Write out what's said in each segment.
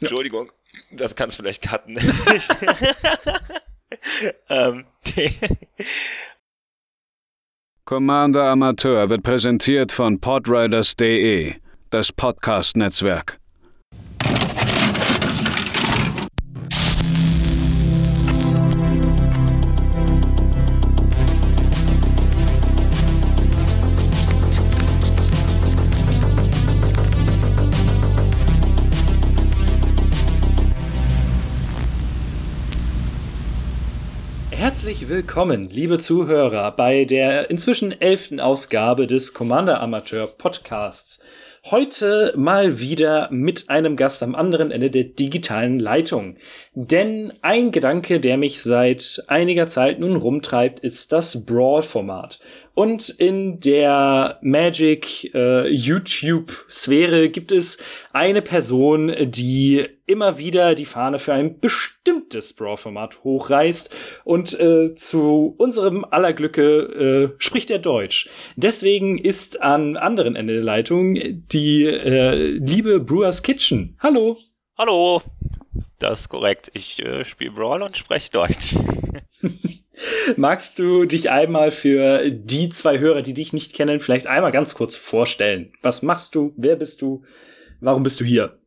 Entschuldigung, das kannst du vielleicht cutten. ähm, Commander Amateur wird präsentiert von podriders.de, das Podcast-Netzwerk. Herzlich willkommen, liebe Zuhörer, bei der inzwischen elften Ausgabe des Commander Amateur Podcasts. Heute mal wieder mit einem Gast am anderen Ende der digitalen Leitung. Denn ein Gedanke, der mich seit einiger Zeit nun rumtreibt, ist das Brawl-Format. Und in der Magic äh, YouTube-Sphäre gibt es eine Person, die immer wieder die Fahne für ein bestimmtes Brawl-Format hochreißt. Und äh, zu unserem aller Glücke äh, spricht er Deutsch. Deswegen ist an anderen Ende der Leitung die äh, liebe Brewers Kitchen. Hallo. Hallo. Das ist korrekt. Ich äh, spiele Brawl und spreche Deutsch. Magst du dich einmal für die zwei Hörer, die dich nicht kennen, vielleicht einmal ganz kurz vorstellen? Was machst du? Wer bist du? Warum bist du hier?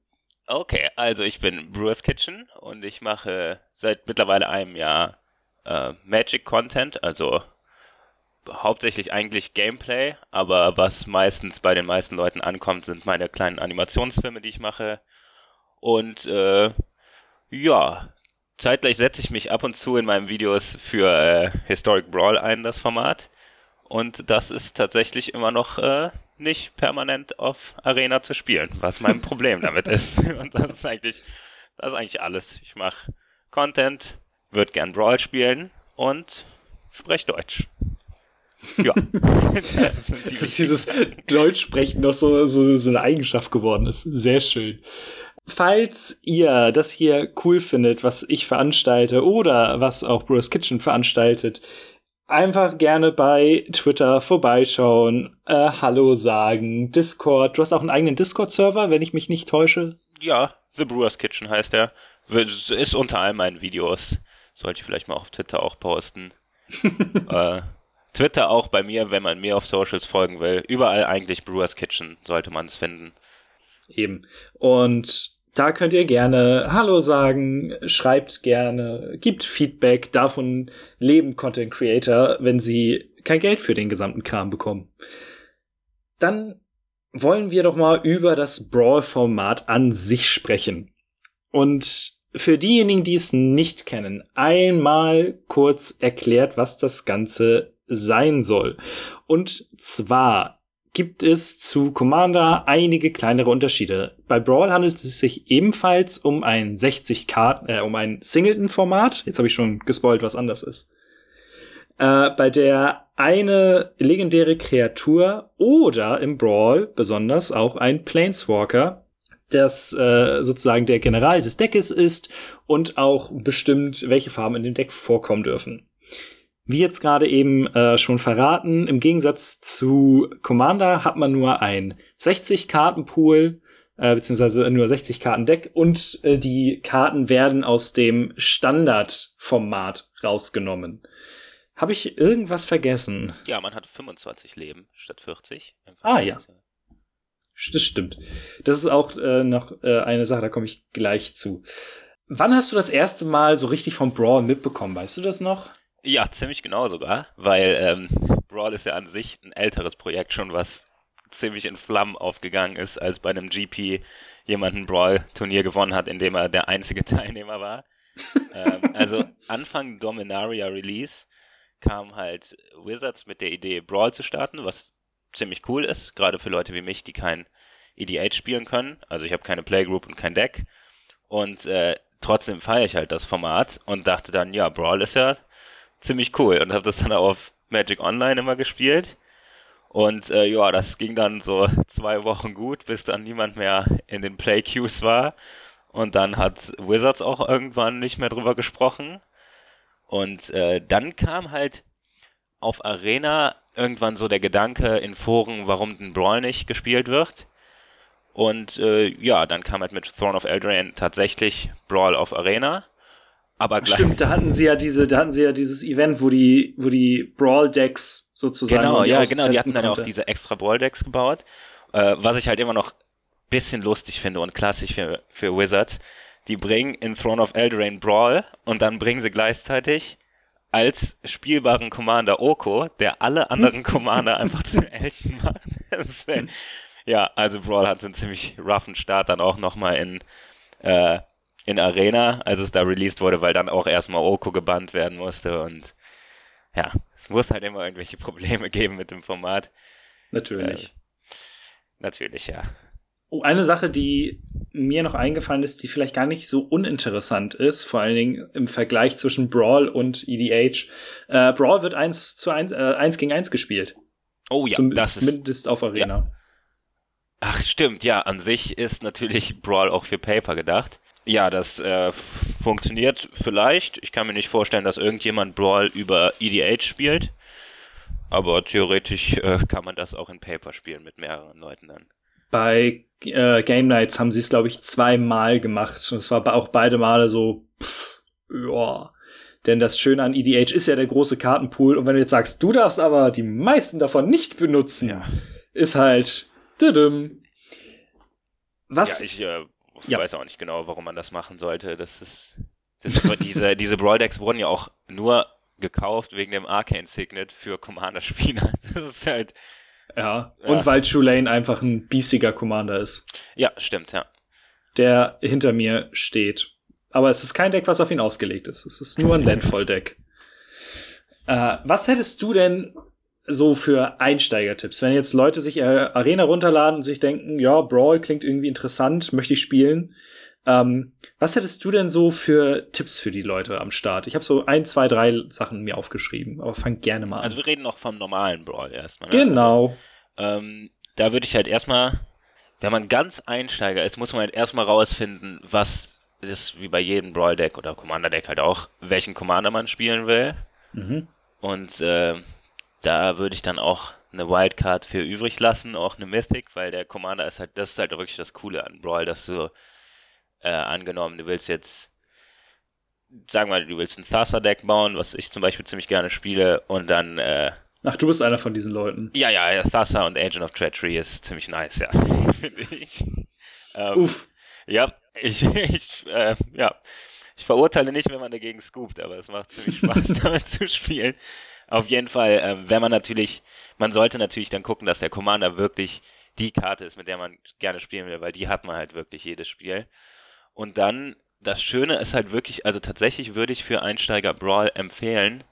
Okay, also ich bin Brewers Kitchen und ich mache seit mittlerweile einem Jahr äh, Magic Content, also hauptsächlich eigentlich Gameplay, aber was meistens bei den meisten Leuten ankommt, sind meine kleinen Animationsfilme, die ich mache. Und äh, ja, zeitgleich setze ich mich ab und zu in meinen Videos für äh, Historic Brawl ein, das Format. Und das ist tatsächlich immer noch äh, nicht permanent auf Arena zu spielen, was mein Problem damit ist. Und das ist eigentlich, das ist eigentlich alles. Ich mache Content, würde gern Brawl spielen und spreche Deutsch. Ja. das Dass dieses Deutschsprechen noch so, so, so eine Eigenschaft geworden ist. Sehr schön. Falls ihr das hier cool findet, was ich veranstalte oder was auch Bruce Kitchen veranstaltet, einfach gerne bei Twitter vorbeischauen, äh, Hallo sagen, Discord. Du hast auch einen eigenen Discord-Server, wenn ich mich nicht täusche. Ja, The Brewers Kitchen heißt er. Ist unter all meinen Videos. Sollte ich vielleicht mal auf Twitter auch posten. äh, Twitter auch bei mir, wenn man mir auf Socials folgen will. Überall eigentlich Brewers Kitchen sollte man es finden. Eben. Und da könnt ihr gerne Hallo sagen, schreibt gerne, gibt Feedback. Davon leben Content Creator, wenn sie kein Geld für den gesamten Kram bekommen. Dann wollen wir doch mal über das Brawl-Format an sich sprechen. Und für diejenigen, die es nicht kennen, einmal kurz erklärt, was das Ganze sein soll. Und zwar gibt es zu Commander einige kleinere Unterschiede. Bei Brawl handelt es sich ebenfalls um ein 60 Karten, äh, um ein Singleton-Format. Jetzt habe ich schon gespoilt, was anders ist. Äh, bei der eine legendäre Kreatur oder im Brawl besonders auch ein Planeswalker, das äh, sozusagen der General des Deckes ist und auch bestimmt, welche Farben in dem Deck vorkommen dürfen. Wie jetzt gerade eben äh, schon verraten, im Gegensatz zu Commander hat man nur ein 60-Karten-Pool, äh, beziehungsweise nur 60 Karten Deck und äh, die Karten werden aus dem Standardformat rausgenommen. Habe ich irgendwas vergessen? Ja, man hat 25 Leben statt 40. Ah ja. Das stimmt. Das ist auch äh, noch äh, eine Sache, da komme ich gleich zu. Wann hast du das erste Mal so richtig vom Brawl mitbekommen? Weißt du das noch? Ja, ziemlich genau sogar, weil ähm, Brawl ist ja an sich ein älteres Projekt schon, was ziemlich in Flammen aufgegangen ist, als bei einem GP jemand ein Brawl-Turnier gewonnen hat, in dem er der einzige Teilnehmer war. ähm, also Anfang Dominaria Release kam halt Wizards mit der Idee, Brawl zu starten, was ziemlich cool ist, gerade für Leute wie mich, die kein EDH spielen können. Also ich habe keine Playgroup und kein Deck. Und äh, trotzdem feiere ich halt das Format und dachte dann, ja, Brawl ist ja ziemlich cool und habe das dann auf Magic Online immer gespielt. Und äh, ja, das ging dann so zwei Wochen gut, bis dann niemand mehr in den Play Queues war. Und dann hat Wizards auch irgendwann nicht mehr drüber gesprochen. Und äh, dann kam halt auf Arena irgendwann so der Gedanke in Foren, warum den Brawl nicht gespielt wird. Und äh, ja, dann kam halt mit Throne of Eldraine tatsächlich Brawl of Arena. Aber gleich Stimmt, da hatten sie ja diese, da hatten sie ja dieses Event, wo die, wo die Brawl-Decks sozusagen. Genau, ja, genau. Die hatten dann auch diese extra Brawl-Decks gebaut. Äh, was ich halt immer noch bisschen lustig finde und klassisch für, für Wizards. Die bringen in Throne of Eldraine Brawl und dann bringen sie gleichzeitig als spielbaren Commander Oko, der alle anderen Commander einfach zu Elchen macht. Ja, also Brawl hat einen ziemlich roughen Start dann auch nochmal in, äh, in Arena, als es da released wurde, weil dann auch erstmal Oko gebannt werden musste und ja, es muss halt immer irgendwelche Probleme geben mit dem Format. Natürlich. Natürlich, ja. Oh, eine Sache, die mir noch eingefallen ist, die vielleicht gar nicht so uninteressant ist, vor allen Dingen im Vergleich zwischen Brawl und EDH. Äh, Brawl wird eins zu eins, äh, eins gegen eins gespielt. Oh ja, Zum- das ist Zumindest auf Arena. Ach, stimmt, ja, an sich ist natürlich Brawl auch für Paper gedacht. Ja, das äh, funktioniert vielleicht. Ich kann mir nicht vorstellen, dass irgendjemand Brawl über EDH spielt. Aber theoretisch äh, kann man das auch in Paper spielen mit mehreren Leuten dann. Bei äh, Game Nights haben sie es, glaube ich, zweimal gemacht. Und es war auch beide Male so, pff, ja. Denn das Schöne an EDH ist ja der große Kartenpool. Und wenn du jetzt sagst, du darfst aber die meisten davon nicht benutzen, Ja, ist halt düdüm. Was? ja ich äh, Ja. weiß auch nicht genau, warum man das machen sollte. Das ist, das ist diese, diese Brawl-Decks wurden ja auch nur gekauft wegen dem Arcane Signet für Commander-Spieler. Das ist halt, Ja, Ja. und weil Tulane einfach ein biestiger Commander ist, ja, stimmt, ja. der hinter mir steht. Aber es ist kein Deck, was auf ihn ausgelegt ist. Es ist nur ein Landfall-Deck. Äh, was hättest du denn so für Einsteigertipps? Wenn jetzt Leute sich äh, Arena runterladen und sich denken, ja, Brawl klingt irgendwie interessant, möchte ich spielen. Ähm, was hättest du denn so für Tipps für die Leute am Start? Ich habe so ein, zwei, drei Sachen mir aufgeschrieben, aber fang gerne mal an. Also wir reden noch vom normalen Brawl erstmal. Ne? genau. Ähm, da würde ich halt erstmal, wenn man ganz Einsteiger ist, muss man halt erstmal rausfinden, was ist wie bei jedem Brawl-Deck oder Commander-Deck halt auch, welchen Commander man spielen will. Mhm. Und äh, da würde ich dann auch eine Wildcard für übrig lassen, auch eine Mythic, weil der Commander ist halt, das ist halt wirklich das Coole an Brawl, dass du äh, angenommen, du willst jetzt, sagen wir mal, du willst ein Thassa-Deck bauen, was ich zum Beispiel ziemlich gerne spiele, und dann äh, Ach, du bist einer von diesen Leuten. ja, ja, Thassa und Agent of Treachery ist ziemlich nice, ja. Finde ich. Ähm, Uff. Ja, ich, ich äh, ja. Ich verurteile nicht, wenn man dagegen scoopt, aber es macht ziemlich Spaß, damit zu spielen. Auf jeden Fall, ähm, wenn man natürlich, man sollte natürlich dann gucken, dass der Commander wirklich die Karte ist, mit der man gerne spielen will, weil die hat man halt wirklich jedes Spiel. Und dann, das Schöne ist halt wirklich, also tatsächlich würde ich für Einsteiger Brawl empfehlen,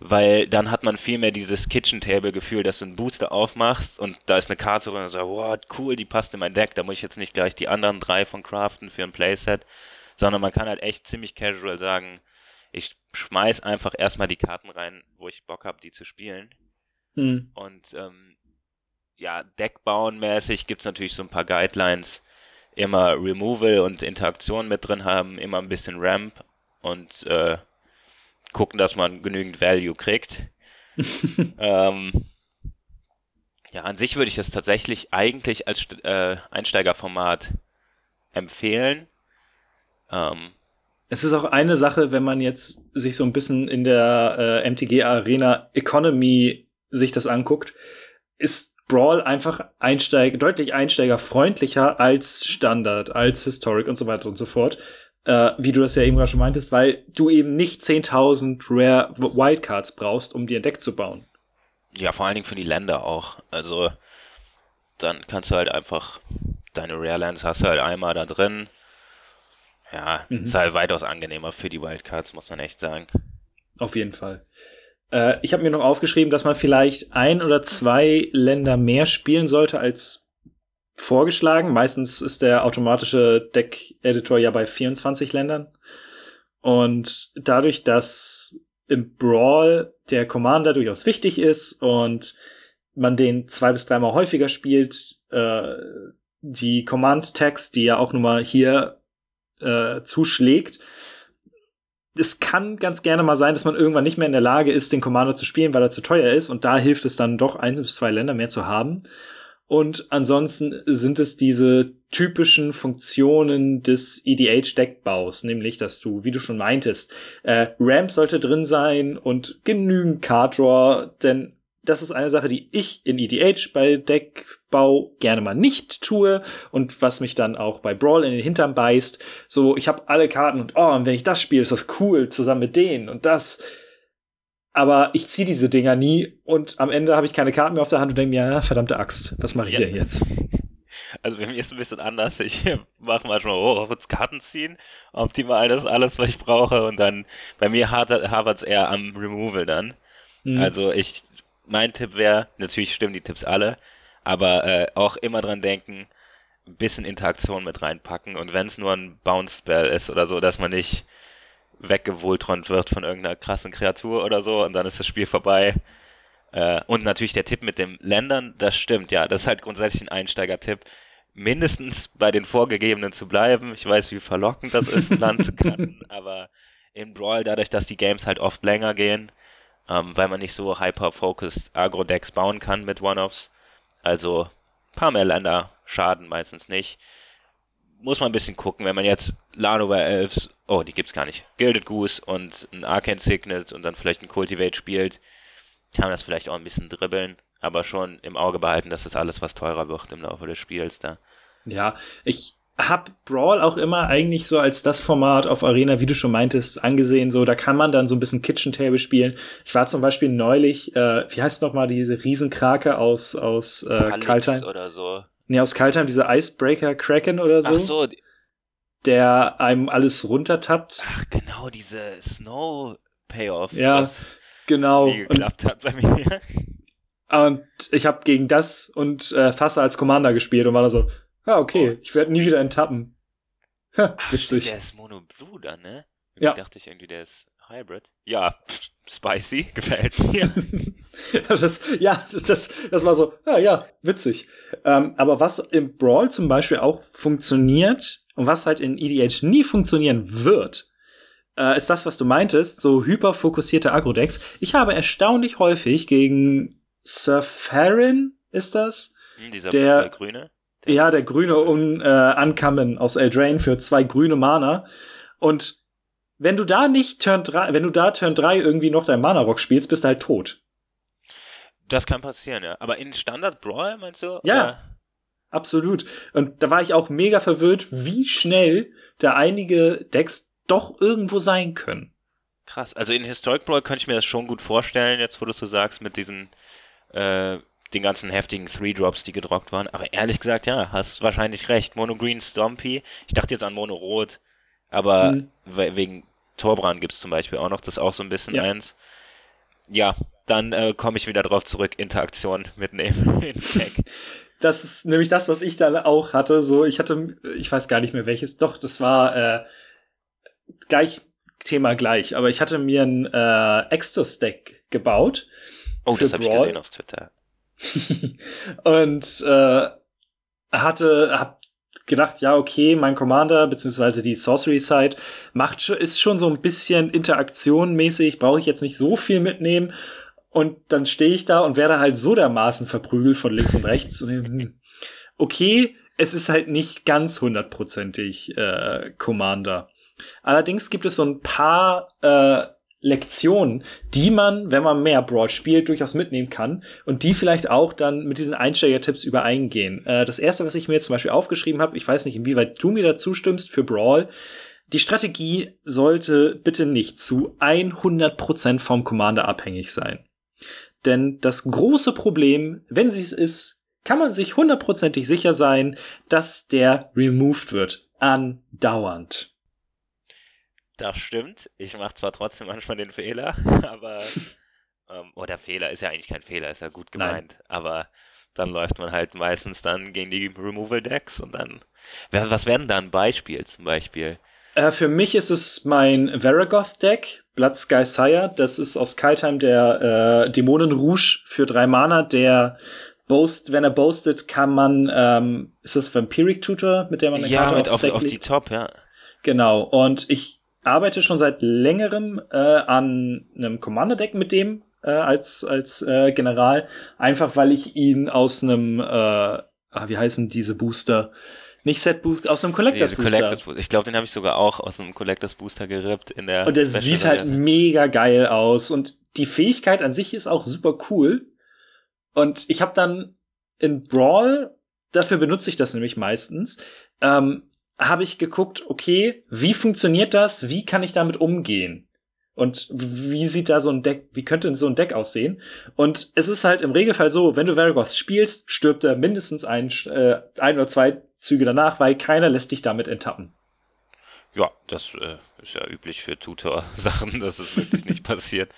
weil dann hat man viel mehr dieses Kitchen Table Gefühl, dass du einen Booster aufmachst und da ist eine Karte drin und so, wow, cool, die passt in mein Deck, da muss ich jetzt nicht gleich die anderen drei von craften für ein Playset, sondern man kann halt echt ziemlich casual sagen, ich schmeiß einfach erstmal die Karten rein, wo ich Bock habe, die zu spielen Hm. und ähm, ja, Deckbauen mäßig gibt's natürlich so ein paar Guidelines, immer Removal und Interaktion mit drin haben, immer ein bisschen Ramp und äh, gucken, dass man genügend Value kriegt. ähm, ja, an sich würde ich das tatsächlich eigentlich als äh, Einsteigerformat empfehlen. Ähm, Es ist auch eine Sache, wenn man jetzt sich so ein bisschen in der äh, MTG Arena Economy sich das anguckt, ist Brawl einfach Einsteig deutlich einsteigerfreundlicher als Standard, als Historic und so weiter und so fort. Äh, wie du das ja eben gerade schon meintest, weil du eben nicht 10.000 Rare Wildcards brauchst, um dir ein Deck zu bauen. Ja, vor allen Dingen für die Länder auch. Also dann kannst du halt einfach deine Rare Lands hast du halt einmal da drin. Ja, Mhm. ist halt weitaus angenehmer für die Wildcards, muss man echt sagen. Auf jeden Fall. Äh, ich habe mir noch aufgeschrieben, dass man vielleicht ein oder zwei Länder mehr spielen sollte als vorgeschlagen. Meistens ist der automatische Deck-Editor ja bei 24 Ländern. Und dadurch, dass im Brawl der Commander durchaus wichtig ist und man den zwei bis dreimal häufiger spielt, äh, die Command-Tags, die ja auch nun mal hier äh, zuschlägt, es kann ganz gerne mal sein, dass man irgendwann nicht mehr in der Lage ist, den Commander zu spielen, weil er zu teuer ist. Und da hilft es dann doch, eins bis zwei Länder mehr zu haben. Und ansonsten sind es diese typischen Funktionen des EDH-Deckbaus, nämlich, dass du, wie du schon meintest, äh, Ramp sollte drin sein und genügend Card Draw, denn das ist eine Sache, die ich in EDH bei Deckbau gerne mal nicht tue und was mich dann auch bei Brawl in den Hintern beißt. So, ich habe alle Karten und oh, und wenn ich das spiele, ist das cool zusammen mit denen und das. Aber ich ziehe diese Dinger nie und am Ende habe ich keine Karten mehr auf der Hand und denke mir, ja, verdammte Axt, was mache ich ja. denn jetzt? Also bei mir ist es ein bisschen anders. Ich mache manchmal, oh, kurz Karten ziehen, optimal das alles, was ich brauche und dann bei mir hapert es eher am Removal dann. Mhm. Also ich mein Tipp wäre, natürlich stimmen die Tipps alle, aber äh, auch immer dran denken, ein bisschen Interaktion mit reinpacken und wenn es nur ein Bounce-Spell ist oder so, dass man nicht weggewohltront wird von irgendeiner krassen Kreatur oder so und dann ist das Spiel vorbei. Äh, und natürlich der Tipp mit den Ländern, das stimmt, ja, das ist halt grundsätzlich ein Einsteiger-Tipp. Mindestens bei den vorgegebenen zu bleiben. Ich weiß, wie verlockend das ist, ein Land zu cutten, aber in Brawl, dadurch, dass die Games halt oft länger gehen, ähm, weil man nicht so hyper-focused Agro-Decks bauen kann mit One-Offs. Also paar mehr Länder schaden meistens nicht. Muss man ein bisschen gucken, wenn man jetzt Lanover Elves, oh, die gibt's gar nicht, Gilded Goose und ein Arcane Signet und dann vielleicht ein Cultivate spielt, kann man das vielleicht auch ein bisschen dribbeln, aber schon im Auge behalten, dass das alles was teurer wird im Laufe des Spiels da. Ja, ich hab Brawl auch immer eigentlich so als das Format auf Arena, wie du schon meintest, angesehen. So, da kann man dann so ein bisschen Kitchen Table spielen. Ich war zum Beispiel neulich, äh, wie heißt noch mal diese Riesenkrake aus aus äh, Kaltheim oder so. Nee, aus Kaltheim, diese Icebreaker Kraken oder so. Ach so. Der einem alles runtertappt. Ach genau, diese Snow Payoff. Ja, genau. Die geklappt und, hat bei mir. Und ich habe gegen das und äh, Fasse als Commander gespielt und war da so, Ah, okay. Oh. Ich werde nie wieder enttappen. Ha, Ach, witzig. der ist Mono Blue dann, ne? Irgendwie ja. dachte ich irgendwie, der ist Hybrid. Ja, spicy, gefällt mir. das, ja, das, das war so, ja, ja, witzig. Ähm, aber was im Brawl zum Beispiel auch funktioniert und was halt in EDH nie funktionieren wird, äh, ist das, was du meintest, so hyperfokussierte Agro-Decks. Ich habe erstaunlich häufig gegen Sir Farron, ist das? Hm, dieser der grüne? Ja, der grüne Un äh, Uncommon aus Eldraine für zwei grüne Mana. Und wenn du da nicht Turn 3, wenn du da Turn 3 irgendwie noch dein Mana-Rock spielst, bist du halt tot. Das kann passieren, ja. Aber in Standard Brawl meinst du? Ja. Oder? Absolut. Und da war ich auch mega verwirrt, wie schnell da einige Decks doch irgendwo sein können. Krass. Also in Historic Brawl könnte ich mir das schon gut vorstellen, jetzt wo du so sagst, mit diesen äh, den ganzen heftigen Three-Drops, die gedroppt waren. Aber ehrlich gesagt, ja, hast wahrscheinlich recht. Mono Green Stompy. Ich dachte jetzt an Mono Rot, aber mhm. wegen Torbrand gibt es zum Beispiel auch noch. Das ist auch so ein bisschen ja. eins. Ja, dann äh, komme ich wieder drauf zurück. Interaktion mitnehmen in Deck. Das ist nämlich das, was ich dann auch hatte. So, ich hatte, ich weiß gar nicht mehr welches. Doch, das war äh, gleich Thema gleich. Aber ich hatte mir ein äh, Extos-Deck gebaut. Oh, das habe ich gesehen auf Twitter. und äh, hatte, hab gedacht, ja, okay, mein Commander beziehungsweise die Sorcery Side macht ist schon so ein bisschen interaktionmäßig, brauche ich jetzt nicht so viel mitnehmen. Und dann stehe ich da und werde halt so dermaßen verprügelt von links und rechts. Hm, okay, es ist halt nicht ganz hundertprozentig äh, Commander. Allerdings gibt es so ein paar äh, Lektionen, die man, wenn man mehr Broad spielt, durchaus mitnehmen kann und die vielleicht auch dann mit diesen Einsteiger-Tipps übereingehen. Äh, das erste, was ich mir jetzt zum Beispiel aufgeschrieben habe, ich weiß nicht, inwieweit du mir dazu stimmst für Brawl, die Strategie sollte bitte nicht zu 100% vom Commander abhängig sein. Denn das große Problem, wenn sie es ist, kann man sich hundertprozentig sicher sein, dass der removed wird. Andauernd. Das stimmt. Ich mache zwar trotzdem manchmal den Fehler, aber ähm, oh, der Fehler ist ja eigentlich kein Fehler, ist ja gut gemeint. Nein. Aber dann läuft man halt meistens dann gegen die Removal Decks und dann. Was wäre denn da ein Beispiel zum Beispiel? Äh, für mich ist es mein Veragoth Deck, Blood Sky Sire. Das ist aus Kaltheim der äh, Dämonen Rouge für drei Mana, der Boast, wenn er boastet, kann man, ähm, ist das Vampiric Tutor, mit der man eine ja, Karte mit auf, auf die Top, ja. Genau. Und ich arbeite schon seit längerem äh, an einem Commander-Deck mit dem. äh, als, als äh, General, einfach weil ich ihn aus einem, äh, ah, wie heißen diese Booster? Nicht Set Booster, aus einem Collectors Diese Booster. Collectors Booster. Ich glaube, den habe ich sogar auch aus einem Collectors Booster gerippt in der. Und der Special sieht halt mega geil aus. Und die Fähigkeit an sich ist auch super cool. Und ich habe dann in Brawl, dafür benutze ich das nämlich meistens, ähm, habe ich geguckt, okay, wie funktioniert das? Wie kann ich damit umgehen? Und wie sieht da so ein Deck, wie könnte so ein Deck aussehen? Und es ist halt im Regelfall so, wenn du Varagos spielst, stirbt er mindestens ein, äh, ein oder zwei Züge danach, weil keiner lässt dich damit enttappen. Ja, das äh, ist ja üblich für Tutor-Sachen, dass es wirklich nicht passiert.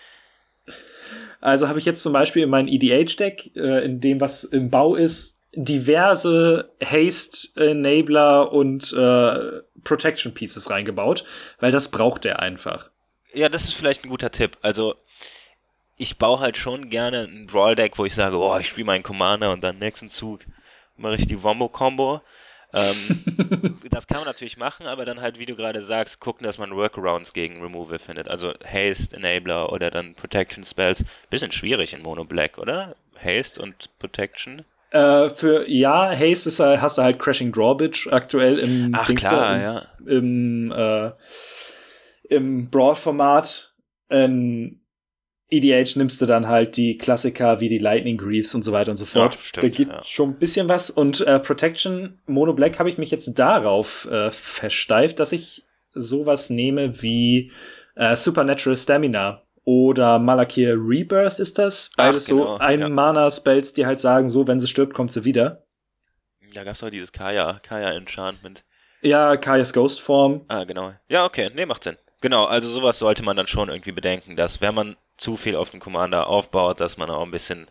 Also habe ich jetzt zum Beispiel in meinem EDH-Deck, äh, in dem was im Bau ist, diverse Haste-Enabler und äh, Protection Pieces reingebaut, weil das braucht er einfach. Ja, das ist vielleicht ein guter Tipp. Also, ich baue halt schon gerne ein Brawl-Deck, wo ich sage, oh, ich spiele meinen Commander und dann nächsten Zug mache ich die Wombo-Combo. Ähm, das kann man natürlich machen, aber dann halt, wie du gerade sagst, gucken, dass man Workarounds gegen Removal findet. Also Haste, Enabler oder dann Protection Spells. Bisschen schwierig in Mono Black, oder? Haste und Protection. Äh, für ja, Haste ist, halt- hast du halt Crashing Drawbridge aktuell im Ach Dings klar, im, ja. im, äh, im Brawl-Format. In EDH nimmst du dann halt die Klassiker wie die Lightning Greaves und so weiter und so fort. Ja, stimmt, da gibt ja. schon ein bisschen was. Und äh, Protection Mono Black habe ich mich jetzt darauf äh, versteift, dass ich sowas nehme wie äh, Supernatural Stamina oder Malakir Rebirth ist das. Beides genau, so ein ja. Mana-Spells, die halt sagen, so, wenn sie stirbt, kommt sie wieder. Da gab es auch dieses Kaya, Kaya Enchantment. Ja, Kaya's Ghost Form. Ah, genau. Ja, okay, nee, macht Sinn. Genau, also sowas sollte man dann schon irgendwie bedenken, dass wenn man zu viel auf den Commander aufbaut, dass man auch ein bisschen,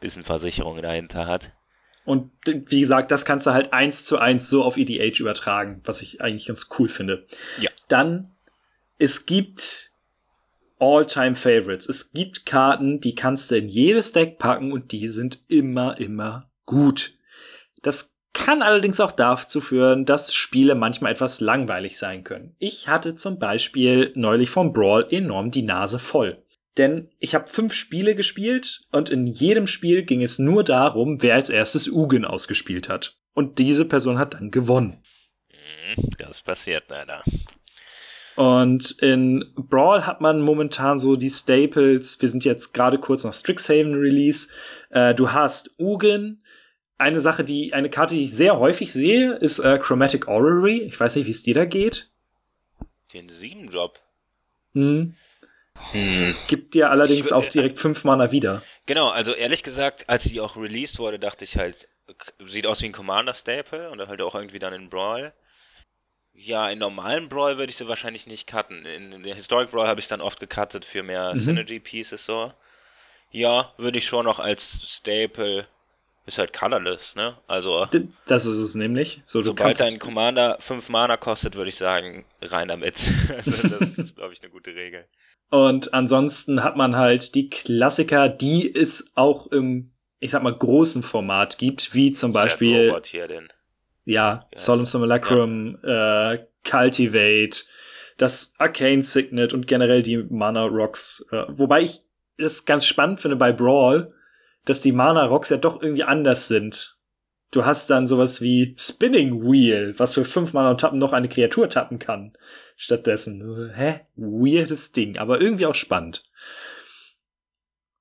bisschen Versicherung dahinter hat. Und wie gesagt, das kannst du halt eins zu eins so auf EDH übertragen, was ich eigentlich ganz cool finde. Ja. Dann, es gibt All-Time Favorites. Es gibt Karten, die kannst du in jedes Deck packen und die sind immer, immer gut. Das kann allerdings auch dazu führen, dass Spiele manchmal etwas langweilig sein können. Ich hatte zum Beispiel neulich vom Brawl enorm die Nase voll. Denn ich habe fünf Spiele gespielt und in jedem Spiel ging es nur darum, wer als erstes Ugin ausgespielt hat. Und diese Person hat dann gewonnen. Mhm, Das passiert leider. Und in Brawl hat man momentan so die Staples. Wir sind jetzt gerade kurz nach Strixhaven Release. Äh, du hast Ugin. Eine Sache, die, eine Karte, die ich sehr häufig sehe, ist äh, Chromatic Orrery. Ich weiß nicht, wie es dir da geht. Den sieben Drop. Hm. Hm. Gibt dir allerdings auch direkt fünf Mana wieder. Genau, also ehrlich gesagt, als die auch released wurde, dachte ich halt, sieht aus wie ein Commander-Staple und halt auch irgendwie dann in Brawl. Ja, in normalen Brawl würde ich sie wahrscheinlich nicht cutten. In, in der Historic Brawl habe ich dann oft gecuttet für mehr Mhm. Synergy Pieces so. Ja, würde ich schon noch als Staple. Ist halt colorless, ne? Also, das ist es nämlich. So, du sobald dein Commander 5 Mana kostet, würde ich sagen, rein damit. also, das ist, glaube ich, eine gute Regel. Und ansonsten hat man halt die Klassiker, die es auch im, ich sag mal, großen Format gibt, wie zum Beispiel, Robot hier, den. Ja, Ja, Solemn so- Simulacrum, äh, Cultivate, das Arcane Signet und generell die Mana Rocks. Äh, wobei ich das ganz spannend finde bei Brawl, dass die Mana Rocks ja doch irgendwie anders sind. Du hast dann sowas wie Spinning Wheel, was für fünf Mana und Tappen noch eine Kreatur tappen kann. Stattdessen, hä? Weirdes Ding, aber irgendwie auch spannend.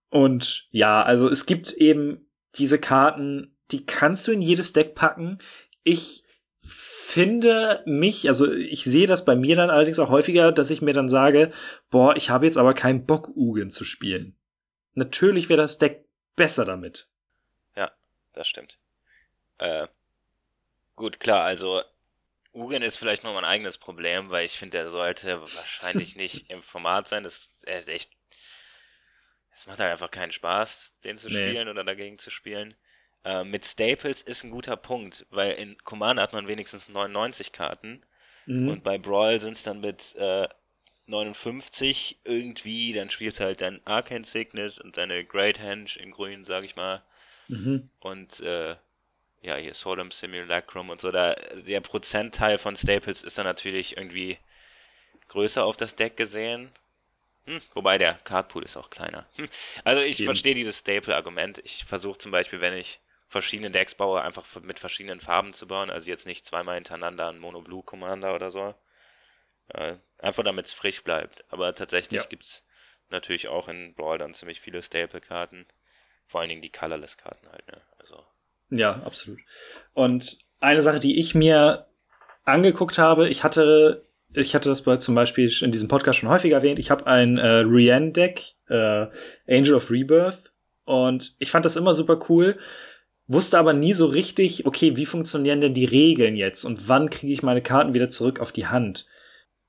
Und ja, also es gibt eben diese Karten, die kannst du in jedes Deck packen. Ich finde mich, also ich sehe das bei mir dann allerdings auch häufiger, dass ich mir dann sage, boah, ich habe jetzt aber keinen Bock, Ugin zu spielen. Natürlich wäre das Deck besser damit. Das stimmt. Äh, gut, klar, also Ugin ist vielleicht noch mein eigenes Problem, weil ich finde, der sollte wahrscheinlich nicht im Format sein. Das ist echt- echt. Es macht halt einfach keinen Spaß, den zu Nee. spielen oder dagegen zu spielen. Äh, mit Staples ist ein guter Punkt, weil in Commander hat man wenigstens 99 Karten Mhm. und bei Brawl sind es dann mit äh, 59 irgendwie, dann spielst du halt dein Arcane Signet und deine Great Henge in grün, sag ich mal Mhm. und äh, ja, hier Solemn Simulacrum und so, da der Prozentteil von Staples ist dann natürlich irgendwie größer auf das Deck gesehen. Hm, wobei der Cardpool ist auch kleiner. Hm. Also ich verstehe dieses Staple-Argument. Ich versuche zum Beispiel, wenn ich verschiedene Decks baue, einfach mit verschiedenen Farben zu bauen. Also jetzt nicht zweimal hintereinander ein Mono Blue Commander oder so. Äh, einfach damit es frisch bleibt. Aber tatsächlich Ja. gibt's natürlich auch in Brawl dann ziemlich viele Staple-Karten. Vor allen Dingen die Colorless-Karten halt, ne? Also. Ja, absolut. Und eine Sache, die ich mir angeguckt habe, ich hatte, ich hatte das bei- zum Beispiel in diesem Podcast schon häufiger erwähnt, ich habe ein äh, Rian-Deck, äh, Angel of Rebirth, und ich fand das immer super cool, wusste aber nie so richtig, okay, wie funktionieren denn die Regeln jetzt und wann kriege ich meine Karten wieder zurück auf die Hand?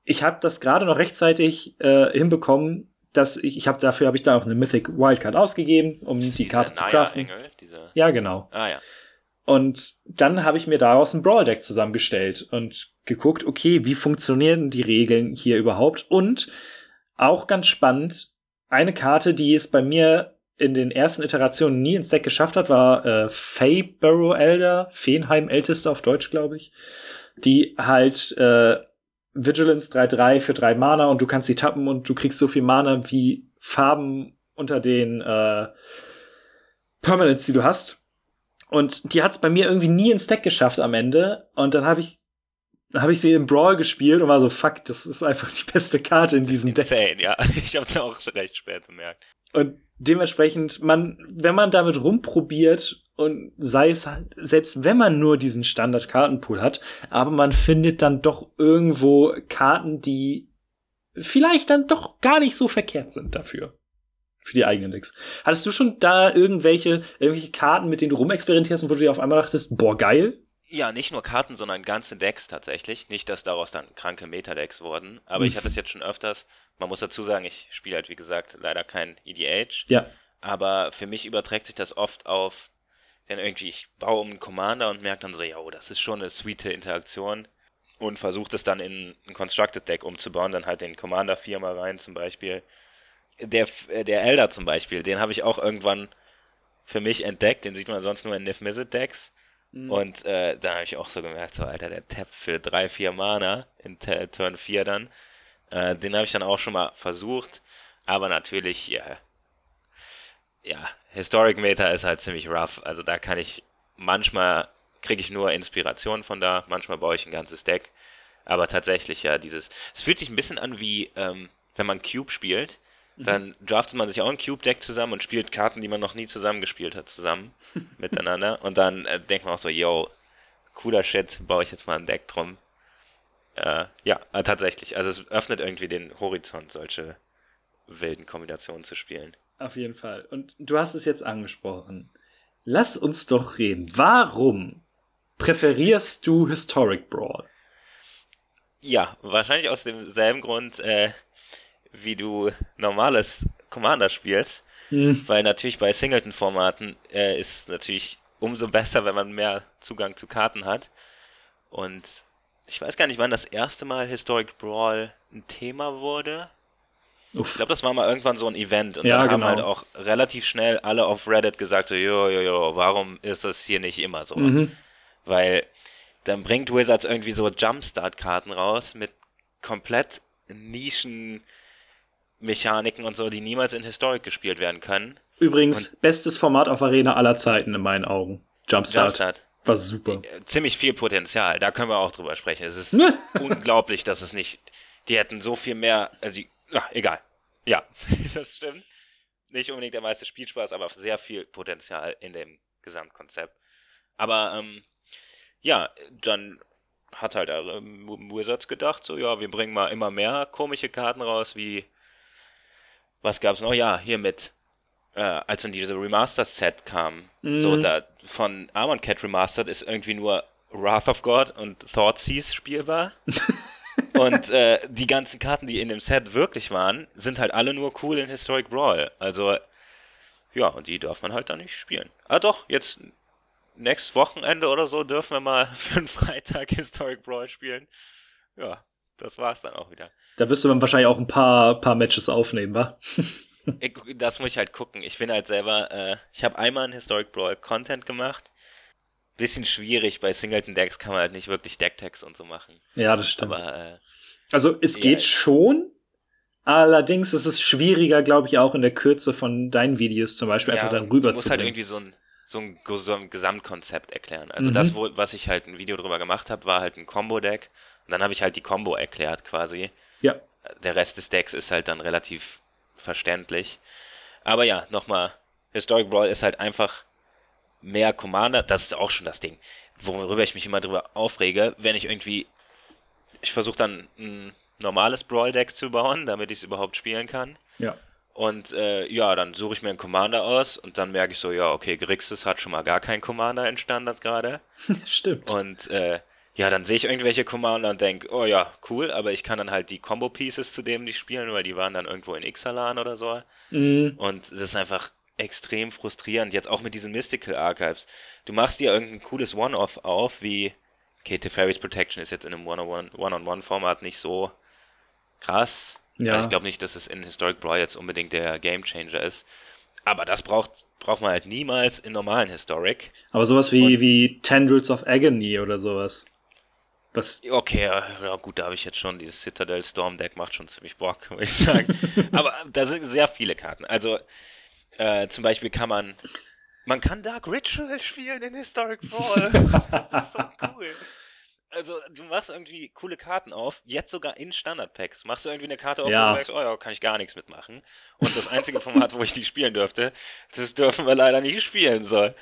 Ich habe das gerade noch rechtzeitig äh, hinbekommen, dass ich, ich habe dafür habe ich da auch eine Mythic Wildcard ausgegeben, um die Dieser Karte zu craften. Dieser. Ja, genau. Ah ja. Und dann habe ich mir daraus ein Brawl-Deck zusammengestellt und geguckt, okay, wie funktionieren die Regeln hier überhaupt? Und auch ganz spannend, eine Karte, die es bei mir in den ersten Iterationen nie ins Deck geschafft hat, war äh, Fae Burrow Elder, Feenheim Älteste auf Deutsch, glaube ich. Die halt äh, Vigilance 3-3 für drei Mana und du kannst sie tappen und du kriegst so viel Mana wie Farben unter den äh, Permanents, die du hast. Und die hat es bei mir irgendwie nie ins Deck geschafft am Ende. Und dann habe ich, habe ich sie im Brawl gespielt und war so, fuck, das ist einfach die beste Karte in diesem Deck. Insane, ja. Ich habe es auch recht spät bemerkt. Und dementsprechend, man, wenn man damit rumprobiert und sei es selbst wenn man nur diesen Standard-Kartenpool hat, aber man findet dann doch irgendwo Karten, die vielleicht dann doch gar nicht so verkehrt sind dafür. Für die eigenen Decks. Hattest du schon da irgendwelche, irgendwelche Karten, mit denen du rumexperimentierst und wo du dir auf einmal dachtest, boah, geil? Ja, nicht nur Karten, sondern ganze Decks tatsächlich. Nicht, dass daraus dann kranke Metadecks wurden, aber ich hatte es jetzt schon öfters. Man muss dazu sagen, ich spiele halt, wie gesagt, leider kein EDH. Ja. Aber für mich überträgt sich das oft auf, dann irgendwie, ich baue um einen Commander und merke dann so, ja, oh, das ist schon eine sweete Interaktion. Und versuche das dann in ein Constructed Deck umzubauen, dann halt den Commander viermal rein zum Beispiel. Der, äh, der Elder zum Beispiel, den habe ich auch irgendwann für mich entdeckt, den sieht man sonst nur in Niv Decks. Und äh, da habe ich auch so gemerkt, so Alter, der Tap für 3, 4 Mana in T Turn 4 dann, äh, den habe ich dann auch schon mal versucht, aber natürlich, ja, ja, Historic Meta ist halt ziemlich rough, also da kann ich, manchmal kriege ich nur Inspiration von da, manchmal baue ich ein ganzes Deck, aber tatsächlich ja, dieses, es fühlt sich ein bisschen an wie, ähm, wenn man Cube spielt, dann draftet man sich auch ein Cube-Deck zusammen und spielt Karten, die man noch nie zusammengespielt hat, zusammen miteinander. Und dann äh, denkt man auch so, yo, cooler Shit, baue ich jetzt mal ein Deck drum. Äh, ja, äh, tatsächlich. Also es öffnet irgendwie den Horizont, solche wilden Kombinationen zu spielen. Auf jeden Fall. Und du hast es jetzt angesprochen. Lass uns doch reden. Warum präferierst du Historic Brawl? Ja, wahrscheinlich aus demselben Grund, äh, wie du normales Commander spielst. Hm. Weil natürlich bei Singleton-Formaten äh, ist natürlich umso besser, wenn man mehr Zugang zu Karten hat. Und ich weiß gar nicht, wann das erste Mal Historic Brawl ein Thema wurde. Ich Uff. glaube, das war mal irgendwann so ein Event und Ja, dann haben genau. halt auch relativ schnell alle auf Reddit gesagt, so, jo, jo, jo, warum ist das hier nicht immer so? Mhm. Weil dann bringt Wizards irgendwie so Jumpstart-Karten raus mit komplett Nischen Mechaniken und so, die niemals in Historic gespielt werden können. Übrigens, bestes Format auf Arena aller Zeiten in meinen Augen. Jumpstart. Jumpstart. War super. Äh, Ziemlich viel Potenzial, da können wir auch drüber sprechen. Es ist unglaublich, dass es nicht. Die hätten so viel mehr. Also, ja, egal. Ja, das stimmt. Nicht unbedingt der meiste Spielspaß, aber sehr viel Potenzial in dem Gesamtkonzept. Aber ähm, ja, dann hat halt ähm, Wizards gedacht, so ja, wir bringen mal immer mehr komische Karten raus, wie was gab's noch? Ja, hier mit äh, als dann diese Remastered-Set kam, so da von Armor Cat Remastered ist irgendwie nur Wrath of God und Thoughtseize spielbar. und äh, die ganzen Karten, die in dem Set wirklich waren, sind halt alle nur cool in Historic Brawl. Also, ja, und die darf man halt dann nicht spielen. Ah doch, jetzt nächstes Wochenende oder so dürfen wir mal für einen Freitag Historic Brawl spielen. Ja, das war's dann auch wieder. Da wirst du dann wahrscheinlich auch ein paar, paar Matches aufnehmen, wa? Ich, das muss ich halt gucken. Ich bin halt selber, äh, ich habe einmal einen Historic Brawl Content gemacht. Bisschen schwierig, bei Singleton Decks kann man halt nicht wirklich Decktext und so machen. Ja, das stimmt. Aber äh, also, es Ja. geht schon, Allerdings ist es schwieriger, glaube ich, auch in der Kürze von deinen Videos zum Beispiel Ja, einfach dann du rüber musst zu halt bringen. irgendwie so ein, so ein so ein Gesamtkonzept erklären. Also Mhm. das, wo, was ich halt ein Video drüber gemacht habe, war halt ein Combo-Deck. Und dann habe ich halt die Combo erklärt quasi. ja, Der Rest des Decks ist halt dann relativ verständlich. Aber ja, nochmal, Historic Brawl ist halt einfach mehr Commander. Das ist auch schon das Ding, worüber ich mich immer drüber aufrege, wenn ich irgendwie, ich versuche dann ein normales Brawl-Deck zu bauen, damit ich es überhaupt spielen kann. ja. Und äh, ja, dann suche ich mir einen Commander aus und dann merke ich so, ja, okay, Grixis hat schon mal gar keinen Commander in Standard gerade. Stimmt. Und äh, ja, dann sehe ich irgendwelche Commander und denke, oh ja, cool, aber ich kann dann halt die Combo-Pieces zu dem nicht spielen, weil die waren dann irgendwo in Ixalan oder so. Mhm. Und das ist einfach extrem frustrierend, jetzt auch mit diesen Mystical Archives. Du machst dir irgendein cooles One-Off auf, wie, okay, Teferi's Protection ist jetzt in einem One-on-One- One-on-One-Format nicht so krass. Ja. Also ich glaube nicht, dass es in Historic Brawl jetzt unbedingt der Game Changer ist. Aber das braucht, braucht man halt niemals in normalen Historic. Aber sowas wie, Und- wie Tendrils of Agony oder sowas. Das, Okay, ja, gut, da habe ich jetzt schon dieses Citadel Storm Deck macht schon ziemlich Bock, würde ich sagen. Aber da sind sehr viele Karten. Also äh, zum Beispiel kann man man kann Dark Ritual spielen in Historic Brawl. das ist so cool. Also du machst irgendwie coole Karten auf, jetzt sogar in Standard Packs. Machst du irgendwie eine Karte auf, Ja. wo du merkst, oh ja, kann ich gar nichts mitmachen. Und das einzige Format, wo ich die spielen dürfte, das dürfen wir leider nicht spielen. So. Also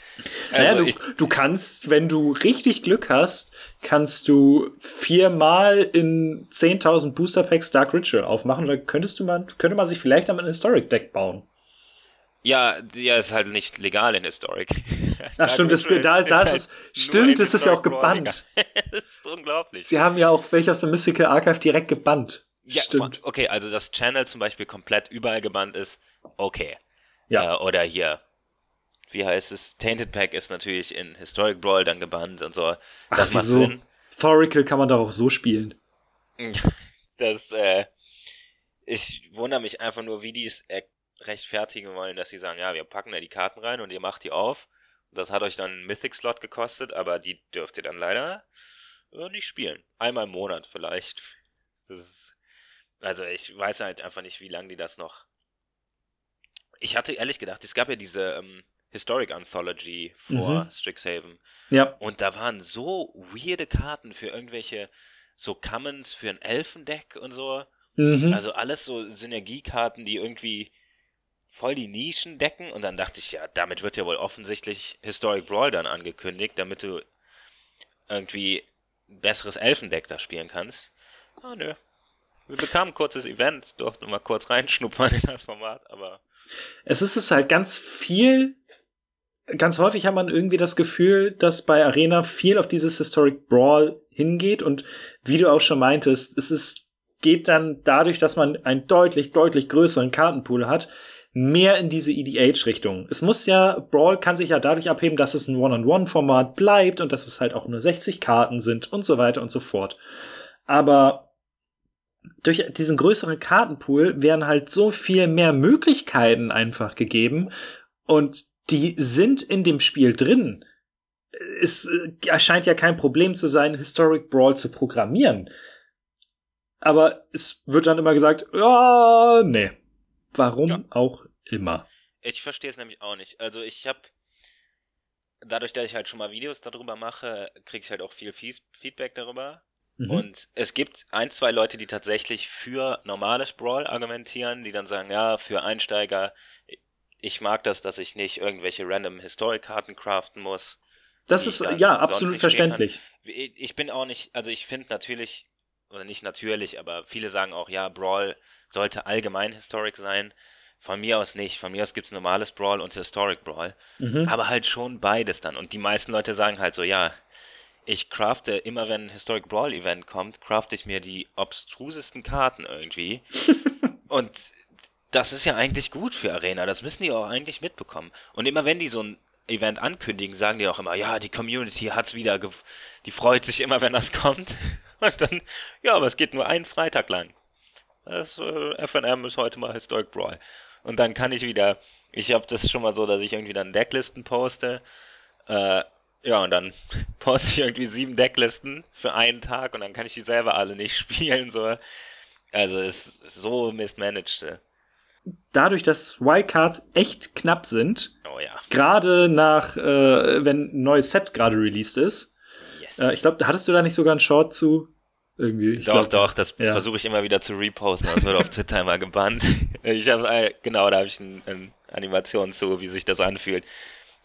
naja, du, du kannst, wenn du richtig Glück hast, kannst du viermal in 10.000 Booster Packs Dark Ritual aufmachen. Da könntest du mal, könnte man sich vielleicht dann ein Historic Deck bauen. Ja, ja, ist halt nicht legal in Historic. Ach, stimmt, das- da- da ist es- nur stimmt, ist ja auch gebannt. das ist unglaublich. Sie haben ja auch welche aus dem Mystical Archive direkt gebannt. Ja, stimmt. Okay, also das Channel zum Beispiel komplett überall gebannt ist, okay. Ja. Äh, oder hier, wie heißt es? Tainted Pack ist natürlich in Historic Brawl dann gebannt und so. Ach, Das wieso? Sinn. Thorical kann man doch auch so spielen. Das, äh, ich wundere mich einfach nur, wie die es er- rechtfertigen wollen, dass sie sagen, ja, wir packen da die Karten rein und ihr macht die auf. Das hat euch dann einen Mythic-Slot gekostet, aber die dürft ihr dann leider äh, nicht spielen. Einmal im Monat vielleicht. Ist, also ich weiß halt einfach nicht, wie lange die das noch. Ich hatte ehrlich gedacht, es gab ja diese ähm, Historic Anthology vor Mhm. Strixhaven. Ja. Und da waren so weirde Karten für irgendwelche so Commons für ein Elfendeck und so. Mhm. Also alles so Synergiekarten, die irgendwie voll die Nischen decken. Und dann dachte ich, ja, damit wird ja wohl offensichtlich Historic Brawl dann angekündigt, damit du irgendwie ein besseres Elfendeck da spielen kannst. Ah, nö. Wir bekamen ein kurzes Event, durften mal kurz reinschnuppern in das Format, aber Es ist es halt ganz viel. Ganz häufig hat man irgendwie das Gefühl, dass bei Arena viel auf dieses Historic Brawl hingeht und wie du auch schon meintest, es ist, geht dann dadurch, dass man einen deutlich, deutlich größeren Kartenpool hat, mehr in diese EDH-Richtung. Es muss ja, Brawl kann sich ja dadurch abheben, dass es ein One-on-One-Format bleibt und dass es halt auch nur 60 Karten sind und so weiter und so fort. Aber durch diesen größeren Kartenpool werden halt so viel mehr Möglichkeiten einfach gegeben und die sind in dem Spiel drin. Es äh, erscheint ja kein Problem zu sein, Historic Brawl zu programmieren. Aber es wird dann immer gesagt, ja, nee. Warum Ja. auch immer. Ich verstehe es nämlich auch nicht. Also ich habe, dadurch, dass ich halt schon mal Videos darüber mache, kriege ich halt auch viel Fies- Feedback darüber. Mhm. Und es gibt ein, zwei Leute, die tatsächlich für normales Brawl argumentieren, die dann sagen, ja, für Einsteiger, ich mag das, dass ich nicht irgendwelche random Historic-Karten craften muss. das ist ja absolut verständlich. Ich bin auch nicht, also ich finde natürlich, oder nicht natürlich, aber viele sagen auch, ja, Brawl sollte allgemein Historic sein. Von mir aus nicht. Von mir aus gibt's normales Brawl und Historic Brawl. Mhm. Aber halt schon beides dann. Und die meisten Leute sagen halt so, ja, ich crafte immer, wenn ein Historic Brawl Event kommt, crafte ich mir die obstrusesten Karten irgendwie. und das ist ja eigentlich gut für Arena. Das müssen die auch eigentlich mitbekommen. Und immer wenn die so ein Event ankündigen, sagen die auch immer, ja, die Community hat's wieder, die freut sich immer, wenn das kommt. Und dann, ja, aber es geht nur einen Freitag lang. Das äh, FNM ist heute mal Historic Brawl. Und dann kann ich wieder, ich habe das schon mal so, dass ich irgendwie dann Decklisten poste. Äh, ja, und dann poste ich irgendwie sieben Decklisten für einen Tag und dann kann ich die selber alle nicht spielen. So. Also es ist so mismanaged. Dadurch, dass Wildcards echt knapp sind, Oh ja. gerade nach, äh, wenn ein neues Set gerade released ist, Yes. äh, ich glaube, hattest du da nicht sogar einen Short zu? Irgendwie. Ich doch, glaub, doch, das ja. versuche ich immer wieder zu reposten, das wird auf Twitter immer gebannt. Ich habe, äh, genau, da habe ich eine ein Animation zu, wie sich das anfühlt.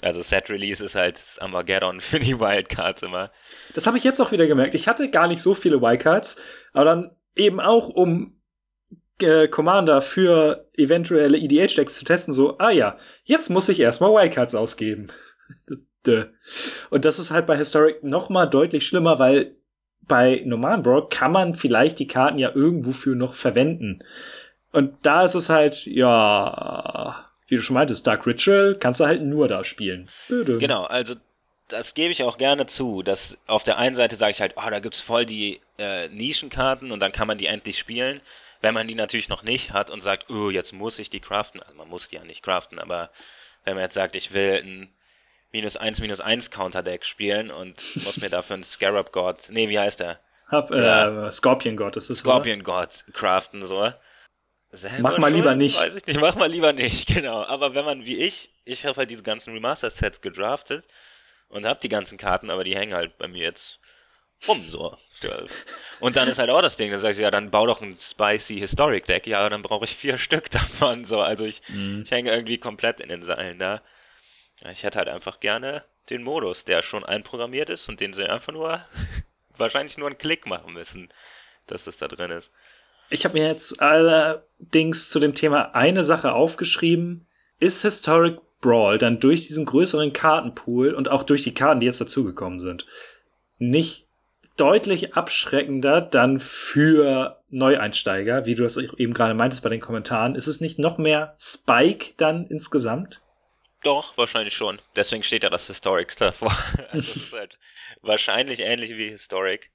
Also Set Release ist halt das Armageddon für die Wildcards immer. Das habe ich jetzt auch wieder gemerkt. Ich hatte gar nicht so viele Wildcards, aber dann eben auch, um äh, Commander für eventuelle EDH-Decks zu testen, so, ah ja, jetzt muss ich erstmal Wildcards ausgeben. Und das ist halt bei Historic noch mal deutlich schlimmer, weil bei normalen Brawl kann man vielleicht die Karten ja irgendwo für noch verwenden. Und da ist es halt, ja, wie du schon meintest, Dark Ritual kannst du halt nur da spielen. Dö-dö. Genau, also das gebe ich auch gerne zu, dass auf der einen Seite sage ich halt, oh, da gibt's voll die äh, Nischenkarten und dann kann man die endlich spielen. Wenn man die natürlich noch nicht hat und sagt, oh, jetzt muss ich die craften, also man muss die ja nicht craften, aber wenn man jetzt sagt, ich will ein minus 1 minus 1 Counterdeck spielen und muss mir dafür einen Scarab God, nee, wie heißt der? Hab, Ja. äh, Scorpion God, das ist Scorpion God craften, so. Selber Mach mal schuld? lieber nicht. Weiß ich nicht, mach mal lieber nicht, genau. Aber wenn man wie ich, ich habe halt diese ganzen Remastered-Sets gedraftet und habe die ganzen Karten, aber die hängen halt bei mir jetzt rum, so. Und dann ist halt auch das Ding, dann sagst du, ja, dann bau doch ein Spicy Historic Deck, ja, dann brauche ich vier Stück davon, so. Also ich, Mhm. ich hänge irgendwie komplett in den Seilen da. Ja, ich hätte halt einfach gerne den Modus, der schon einprogrammiert ist und den sie einfach nur, wahrscheinlich nur einen Klick machen müssen, dass das da drin ist. Ich habe mir jetzt allerdings zu dem Thema eine Sache aufgeschrieben. Ist Historic Brawl dann durch diesen größeren Kartenpool und auch durch die Karten, die jetzt dazugekommen sind, nicht deutlich abschreckender dann für Neueinsteiger, wie du es eben gerade meintest bei den Kommentaren? Ist es nicht noch mehr Spike dann insgesamt? Doch, wahrscheinlich schon. Deswegen steht ja das Historic davor. Also es ist halt wahrscheinlich ähnlich wie Historic.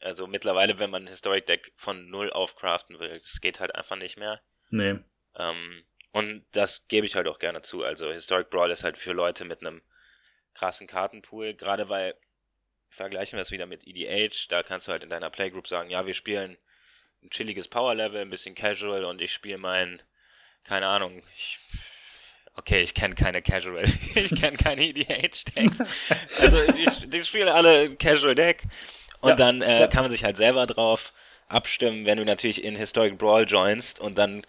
Also mittlerweile, wenn man ein Historic Deck von null auf craften will, das geht halt einfach nicht mehr. Nee. Ähm, und das gebe ich halt auch gerne zu. Also Historic Brawl ist halt für Leute mit einem krassen Kartenpool, gerade weil vergleichen wir es wieder mit EDH, da kannst du halt in deiner Playgroup sagen, ja, wir spielen ein chilliges Power Level, ein bisschen casual und ich spiele mein, keine Ahnung, ich, okay, ich kenne keine Casual, ich kenne keine EDH-Decks. Also die, die spielen alle ein Casual Deck und Ja, dann äh, ja. kann man sich halt selber drauf abstimmen, wenn du natürlich in Historic Brawl joinst und dann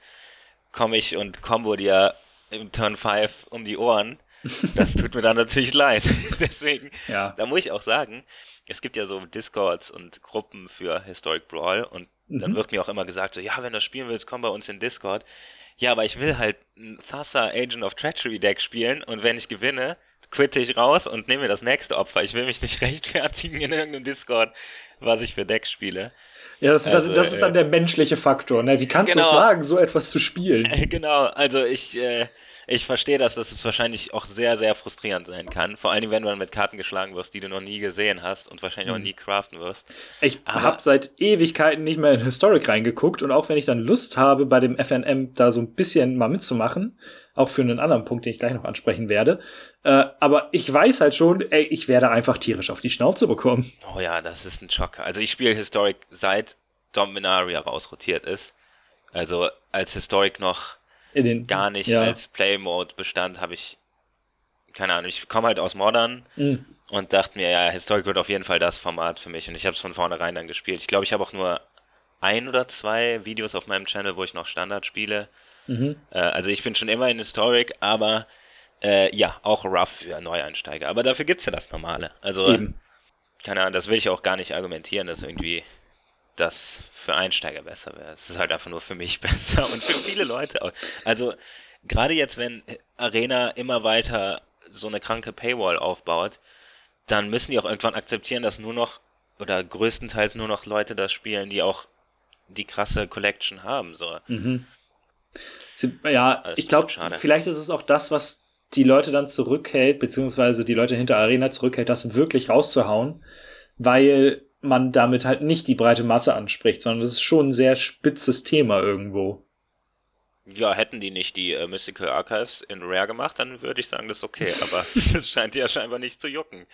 komme ich und combo dir im Turn 5 um die Ohren. Das tut mir dann natürlich leid. Deswegen, Ja. da muss ich auch sagen, es gibt ja so Discords und Gruppen für Historic Brawl und dann Mhm. wird mir auch immer gesagt, so, ja, wenn du spielen willst, komm bei uns in Discord. Ja, aber ich will halt ein Thassa Agent of Treachery Deck spielen und wenn ich gewinne, quitte ich raus und nehme mir das nächste Opfer. Ich will mich nicht rechtfertigen in irgendeinem Discord, was ich für Decks spiele. Ja, das, Also, das, ist dann äh, der menschliche Faktor. Ne? Wie kannst du es Genau. wagen, so etwas zu spielen? Genau, also ich, äh, ich verstehe, dass das wahrscheinlich auch sehr, sehr frustrierend sein kann. Vor allem, wenn du dann mit Karten geschlagen wirst, die du noch nie gesehen hast und wahrscheinlich auch nie craften wirst. Ich habe seit Ewigkeiten nicht mehr in Historic reingeguckt und auch wenn ich dann Lust habe, bei dem FNM da so ein bisschen mal mitzumachen, auch für einen anderen Punkt, den ich gleich noch ansprechen werde, äh, aber ich weiß halt schon, ey, ich werde einfach tierisch auf die Schnauze bekommen. Oh ja, das ist ein Schocker. Also ich spiele Historic seit Dominaria rausrotiert ist. Also als Historic noch den, gar nicht ja. als Play-Mode bestand, habe ich, keine Ahnung, ich komme halt aus Modern Mhm. und dachte mir, ja, Historic wird auf jeden Fall das Format für mich und ich habe es von vornherein dann gespielt. Ich glaube, ich habe auch nur ein oder zwei Videos auf meinem Channel, wo ich noch Standard spiele. Mhm. Äh, also ich bin schon immer in Historic, aber äh, ja, auch rough für Neueinsteiger. Aber dafür gibt es ja das Normale. Also, Eben. keine Ahnung, das will ich auch gar nicht argumentieren, dass irgendwie das für Einsteiger besser wäre. Es ist halt einfach nur für mich besser und für viele Leute auch. Also, gerade jetzt, wenn Arena immer weiter so eine kranke Paywall aufbaut, dann müssen die auch irgendwann akzeptieren, dass nur noch oder größtenteils nur noch Leute das spielen, die auch die krasse Collection haben. So. Sie- Ja, ist ich glaube, schade. vielleicht ist es auch das, was die Leute dann zurückhält, beziehungsweise die Leute hinter Arena zurückhält, das wirklich rauszuhauen, weil man damit halt nicht die breite Masse anspricht, sondern das ist schon ein sehr spitzes Thema irgendwo. Ja, hätten die nicht die äh, Mystical Archives in Rare gemacht, dann würde ich sagen, das ist okay. Aber das scheint ja scheinbar nicht zu jucken,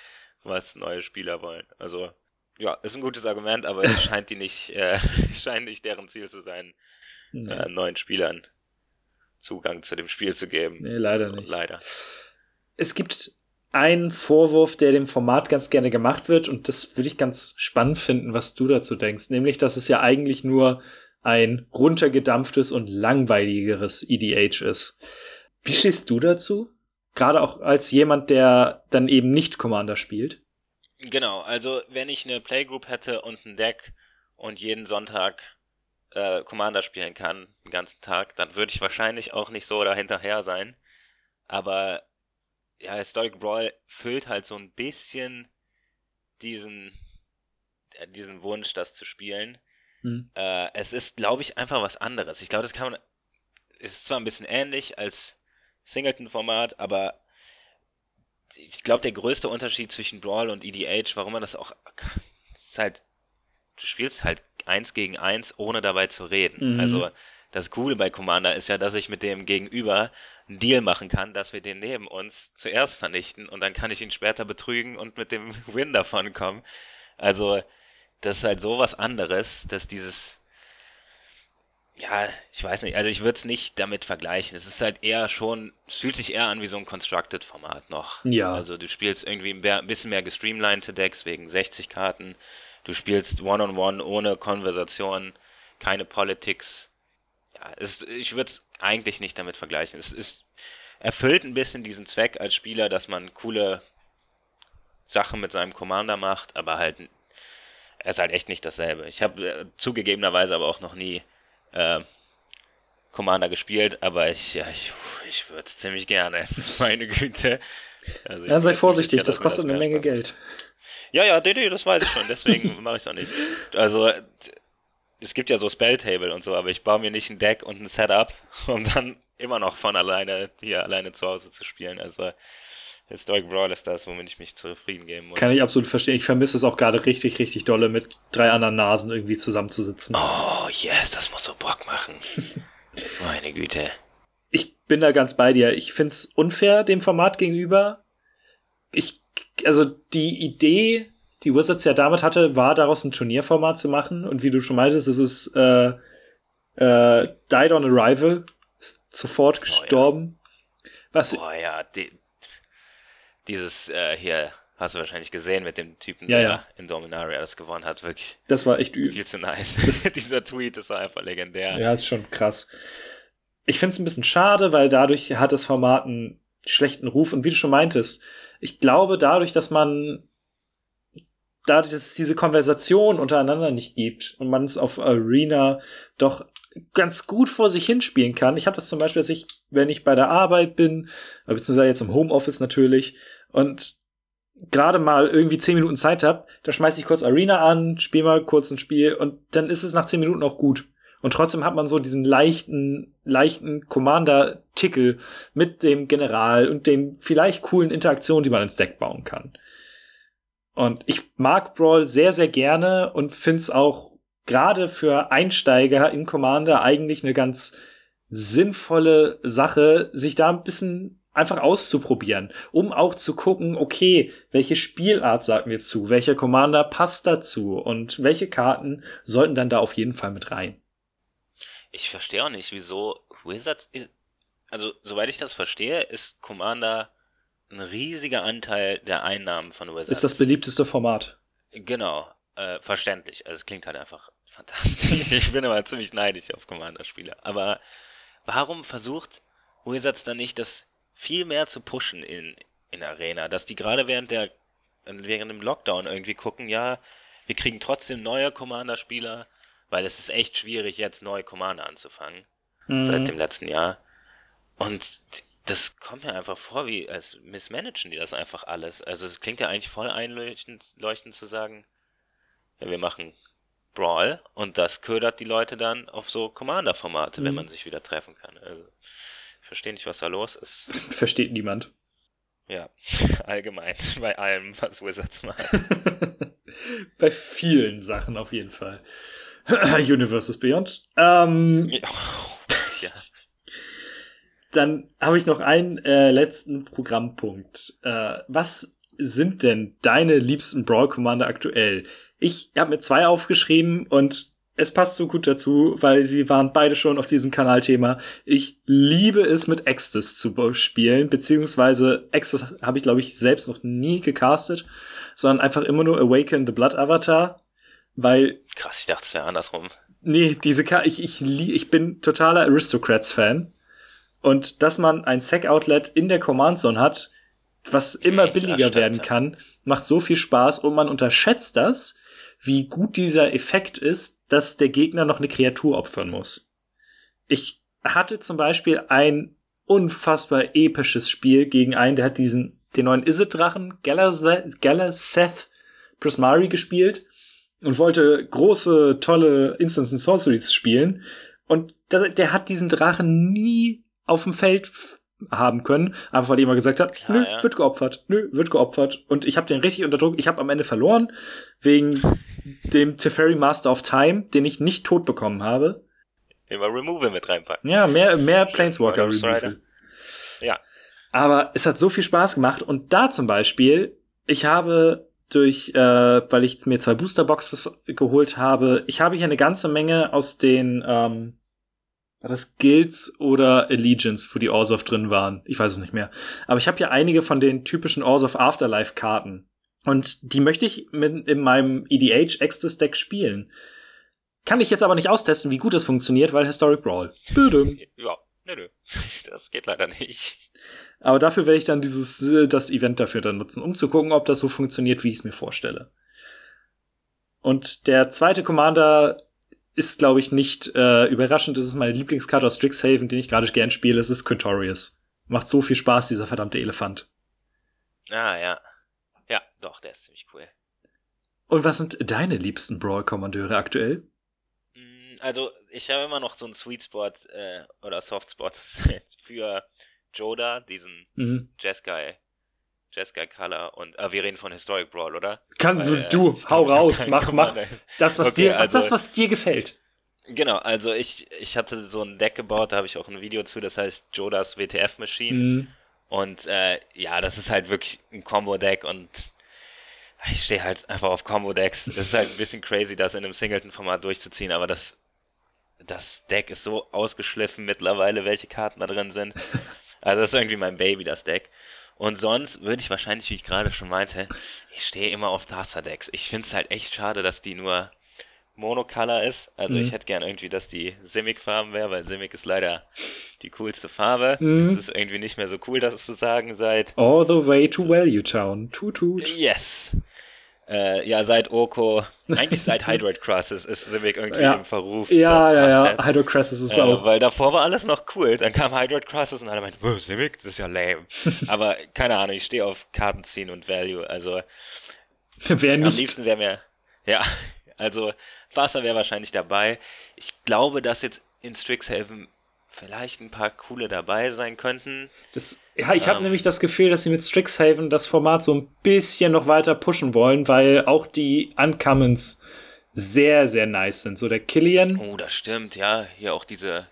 was neue Spieler wollen. Also, ja, ist ein gutes Argument, aber es scheint die nicht, äh, scheint nicht deren Ziel zu sein, äh, neuen Spielern Zugang zu dem Spiel zu geben. Nee, leider nicht. Leider. Es gibt einen Vorwurf, der dem Format ganz gerne gemacht wird, und das würde ich ganz spannend finden, was du dazu denkst, nämlich, dass es ja eigentlich nur ein runtergedampftes und langweiligeres EDH ist. Wie stehst du dazu? Gerade auch als jemand, der dann eben nicht Commander spielt. Genau, also wenn ich eine Playgroup hätte und ein Deck und jeden Sonntag äh, Commander spielen kann, den ganzen Tag, dann würde ich wahrscheinlich auch nicht so dahinterher sein. Aber ja, Historic Brawl füllt halt so ein bisschen diesen, diesen Wunsch, das zu spielen. Hm. Äh, es ist, glaube ich, einfach was anderes. Ich glaube, das kann man. Es ist zwar ein bisschen ähnlich als Singleton-Format, aber ich glaube, der größte Unterschied zwischen Brawl und EDH, warum man das auch. ist halt. Du spielst halt eins gegen eins, ohne dabei zu reden. Mhm. Also das Coole bei Commander ist ja, dass ich mit dem Gegenüber einen Deal machen kann, dass wir den neben uns zuerst vernichten und dann kann ich ihn später betrügen und mit dem Win davon kommen. Also das ist halt so was anderes, dass dieses ja, ich weiß nicht, also ich würde es nicht damit vergleichen. Es ist halt eher schon, es fühlt sich eher an wie so ein Constructed-Format noch. Ja. Also du spielst irgendwie ein bisschen mehr gestreamlinete Decks wegen 60 Karten. Du spielst One-on-One -on -one ohne Konversation, keine Politics. Es, ich würde es eigentlich nicht damit vergleichen. Es ist, erfüllt ein bisschen diesen Zweck als Spieler, dass man coole Sachen mit seinem Commander macht, aber halt, er ist halt echt nicht dasselbe. Ich habe äh, zugegebenerweise aber auch noch nie äh, Commander gespielt, aber ich, ja, ich, ich würde es ziemlich gerne. Meine Güte. Also ja, sei vorsichtig, das kostet das eine Menge Spaß. Geld. Ja, ja, nee, nee, das weiß ich schon, deswegen mache ich es auch nicht. Also, es gibt ja so Spelltable und so, aber ich baue mir nicht ein Deck und ein Setup, um dann immer noch von alleine hier alleine zu Hause zu spielen. Also, Historic Brawl ist das, womit ich mich zufrieden geben muss. Kann ich absolut verstehen. Ich vermisse es auch gerade richtig, richtig dolle, mit drei anderen Nasen irgendwie zusammenzusitzen. Oh, yes, das muss so Bock machen. Meine Güte. Ich bin da ganz bei dir. Ich finde es unfair dem Format gegenüber. Ich, also die Idee, die Wizards ja damit hatte, war daraus ein Turnierformat zu machen. Und wie du schon meintest, es ist äh, äh, Died on Arrival, ist sofort gestorben. Oh, ja. Was, oh ja, die, dieses äh, hier hast du wahrscheinlich gesehen mit dem Typen, ja, der ja. in Dominaria das gewonnen hat. Wirklich. Das war echt viel zu nice. Dieser Tweet ist einfach legendär. Ja, ist schon krass. Ich finde es ein bisschen schade, weil dadurch hat das Format einen schlechten Ruf. Und wie du schon meintest, ich glaube, dadurch, dass man dadurch, dass es diese Konversation untereinander nicht gibt und man es auf Arena doch ganz gut vor sich hinspielen kann. Ich habe das zum Beispiel, dass ich, wenn ich bei der Arbeit bin, beziehungsweise jetzt im Homeoffice natürlich, und gerade mal irgendwie zehn Minuten Zeit habe, da schmeiße ich kurz Arena an, spiele mal kurz ein Spiel und dann ist es nach zehn Minuten auch gut. Und trotzdem hat man so diesen leichten, leichten Commander-Tickel mit dem General und den vielleicht coolen Interaktionen, die man ins Deck bauen kann. Und ich mag Brawl sehr, sehr gerne und find's auch gerade für Einsteiger in Commander eigentlich eine ganz sinnvolle Sache, sich da ein bisschen einfach auszuprobieren, um auch zu gucken, okay, welche Spielart sagt mir zu, welcher Commander passt dazu und welche Karten sollten dann da auf jeden Fall mit rein. Ich verstehe auch nicht, wieso Wizards also soweit ich das verstehe, ist Commander ein riesiger Anteil der Einnahmen von Wizards. Ist das beliebteste Format. Genau, äh, verständlich. Also es klingt halt einfach fantastisch. ich bin immer ziemlich neidisch auf Commander-Spiele. Aber warum versucht Wizards dann nicht, das viel mehr zu pushen in, in Arena? Dass die gerade während der während dem Lockdown irgendwie gucken, ja, wir kriegen trotzdem neue Commander-Spieler, weil es ist echt schwierig, jetzt neue Commander anzufangen. Mhm. Seit dem letzten Jahr. Und das kommt mir einfach vor, wie als missmanagen die das einfach alles. Also es klingt ja eigentlich voll einleuchtend leuchtend zu sagen, ja, wir machen Brawl und das ködert die Leute dann auf so Commander-Formate, mhm. wenn man sich wieder treffen kann. Also, ich verstehe nicht, was da los ist. Versteht niemand. Ja, allgemein, bei allem, was Wizards macht. bei vielen Sachen auf jeden Fall. Universes Beyond. Ähm, ja. Dann habe ich noch einen äh, letzten Programmpunkt. Äh, was sind denn deine liebsten Brawl Commander aktuell? Ich habe mir zwei aufgeschrieben und es passt so gut dazu, weil sie waren beide schon auf diesem Kanalthema. Ich liebe es, mit Extus zu spielen, beziehungsweise Extus habe ich, glaube ich, selbst noch nie gecastet, sondern einfach immer nur Awaken the Blood Avatar, weil... Krass, ich dachte, es wäre andersrum. Nee, diese Ka ich, ich, ich bin totaler Aristocrats-Fan. Und dass man ein Sec-Outlet in der Command Zone hat, was immer hm, billiger werden kann, macht so viel Spaß und man unterschätzt das, wie gut dieser Effekt ist, dass der Gegner noch eine Kreatur opfern muss. Ich hatte zum Beispiel ein unfassbar episches Spiel gegen einen, der hat diesen, den neuen Izzet-Drachen, Galaseth Prismari gespielt und wollte große, tolle Instance and Sorceries spielen. Und der, der hat diesen Drachen nie auf dem Feld haben können, einfach weil jemand gesagt hat, Klar, nö, ja. wird geopfert, nö, wird geopfert. Und ich habe den richtig unter Druck. Ich habe am Ende verloren wegen dem Teferi Master of Time, den ich nicht tot bekommen habe. Immer Removal mit reinpacken. Ja, mehr, mehr Planeswalker Removal. Ja. Aber es hat so viel Spaß gemacht und da zum Beispiel, ich habe durch, äh, weil ich mir zwei Boosterboxes geholt habe, ich habe hier eine ganze Menge aus den ähm, war das Guilds oder Allegiance, wo die Orzhov drin waren? Ich weiß es nicht mehr. Aber ich habe ja einige von den typischen Orzhov Afterlife Karten. Und die möchte ich mit, in meinem EDH Extus Deck spielen. Kann ich jetzt aber nicht austesten, wie gut das funktioniert, weil Historic Brawl. Bödem. Ja, nö, nö. Das geht leider nicht. Aber dafür werde ich dann dieses, das Event dafür dann nutzen, um zu gucken, ob das so funktioniert, wie ich es mir vorstelle. Und der zweite Commander ist, glaube ich, nicht äh, überraschend. Das ist meine Lieblingskarte aus Strixhaven, den ich gerade gern spiele. Es ist Quintorius. Macht so viel Spaß, dieser verdammte Elefant. Ah, ja. Ja, doch, der ist ziemlich cool. Und was sind deine liebsten Brawl-Kommandeure aktuell? Mm, also, ich habe immer noch so einen Sweet Spot äh, oder Soft Spot für Joda, diesen mhm. Jazz-Guy. Jeskai Color und äh, wir reden von Historic Brawl, oder? Kann Weil, du, äh, hau raus, mach, mach das, was okay, dir, also, das, was dir gefällt. Genau, also ich, ich hatte so ein Deck gebaut, da habe ich auch ein Video zu, das heißt Jodas WTF Machine. Mhm. Und äh, ja, das ist halt wirklich ein Combo-Deck und ich stehe halt einfach auf Combo-Decks. Es ist halt ein bisschen crazy, das in einem Singleton-Format durchzuziehen, aber das, das Deck ist so ausgeschliffen mittlerweile, welche Karten da drin sind. Also das ist irgendwie mein Baby, das Deck. Und sonst würde ich wahrscheinlich, wie ich gerade schon meinte, ich stehe immer auf Thassa-Decks. Ich finde es halt echt schade, dass die nur Monocolor ist. Also mhm. ich hätte gern irgendwie, dass die Simic-Farben wäre, weil Simic ist leider die coolste Farbe. Mhm. ist irgendwie nicht mehr so cool, das zu sagen seit... All the way to Value Town. Tut, tut. Yes. Äh, ja, seit Oko, eigentlich seit Hydroid Crosses ist Simic irgendwie ja. im Verruf. Ja, ja, ja, Hydroid Crosses ist äh, auch. Weil davor war alles noch cool. Dann kam Hydroid Crosses und alle meinten, oh, Simic, das ist ja lame. Aber keine Ahnung, ich stehe auf Karten ziehen und Value. Also Wer nicht? am liebsten wäre mir, ja, also Wasser wäre wahrscheinlich dabei. Ich glaube, dass jetzt in Strixhaven vielleicht ein paar coole dabei sein könnten. Das, ja, ich habe ähm, nämlich das Gefühl, dass sie mit Strixhaven das Format so ein bisschen noch weiter pushen wollen, weil auch die Uncommons sehr, sehr nice sind. So der Killian. Oh, das stimmt, ja. Hier auch diese,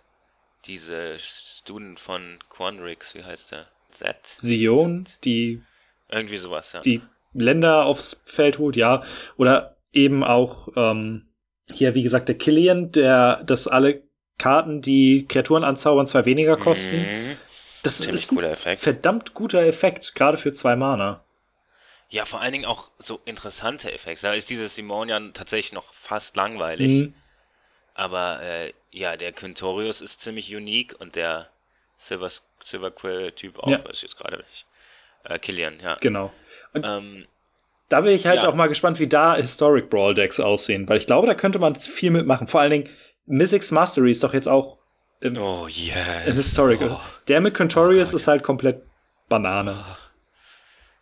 diese Student von Quandrix, wie heißt der? Z? Sion, die. Irgendwie sowas, ja. Die Länder aufs Feld holt, ja. Oder eben auch ähm, hier, wie gesagt, der Killian, der das alle Karten, die Kreaturen anzaubern, zwei weniger kosten. Mhm. Das Ziemlich ist ein Effekt. verdammt guter Effekt, gerade für zwei Mana. Ja, vor allen Dingen auch so interessante Effekte. Da ist dieses Simonian tatsächlich noch fast langweilig. Mhm. Aber äh, ja, der Quintorius ist ziemlich unique und der Silver, Silver Quill-Typ auch, ja. weiß ich jetzt gerade nicht. Äh, Killian, ja. Genau. Und ähm, da bin ich halt ja. auch mal gespannt, wie da Historic Brawl Decks aussehen, weil ich glaube, da könnte man viel mitmachen. Vor allen Dingen, Mythic's Mastery ist doch jetzt auch im, oh, yes. im Historical. Oh. Der mit Contorius oh, ist halt komplett Banane.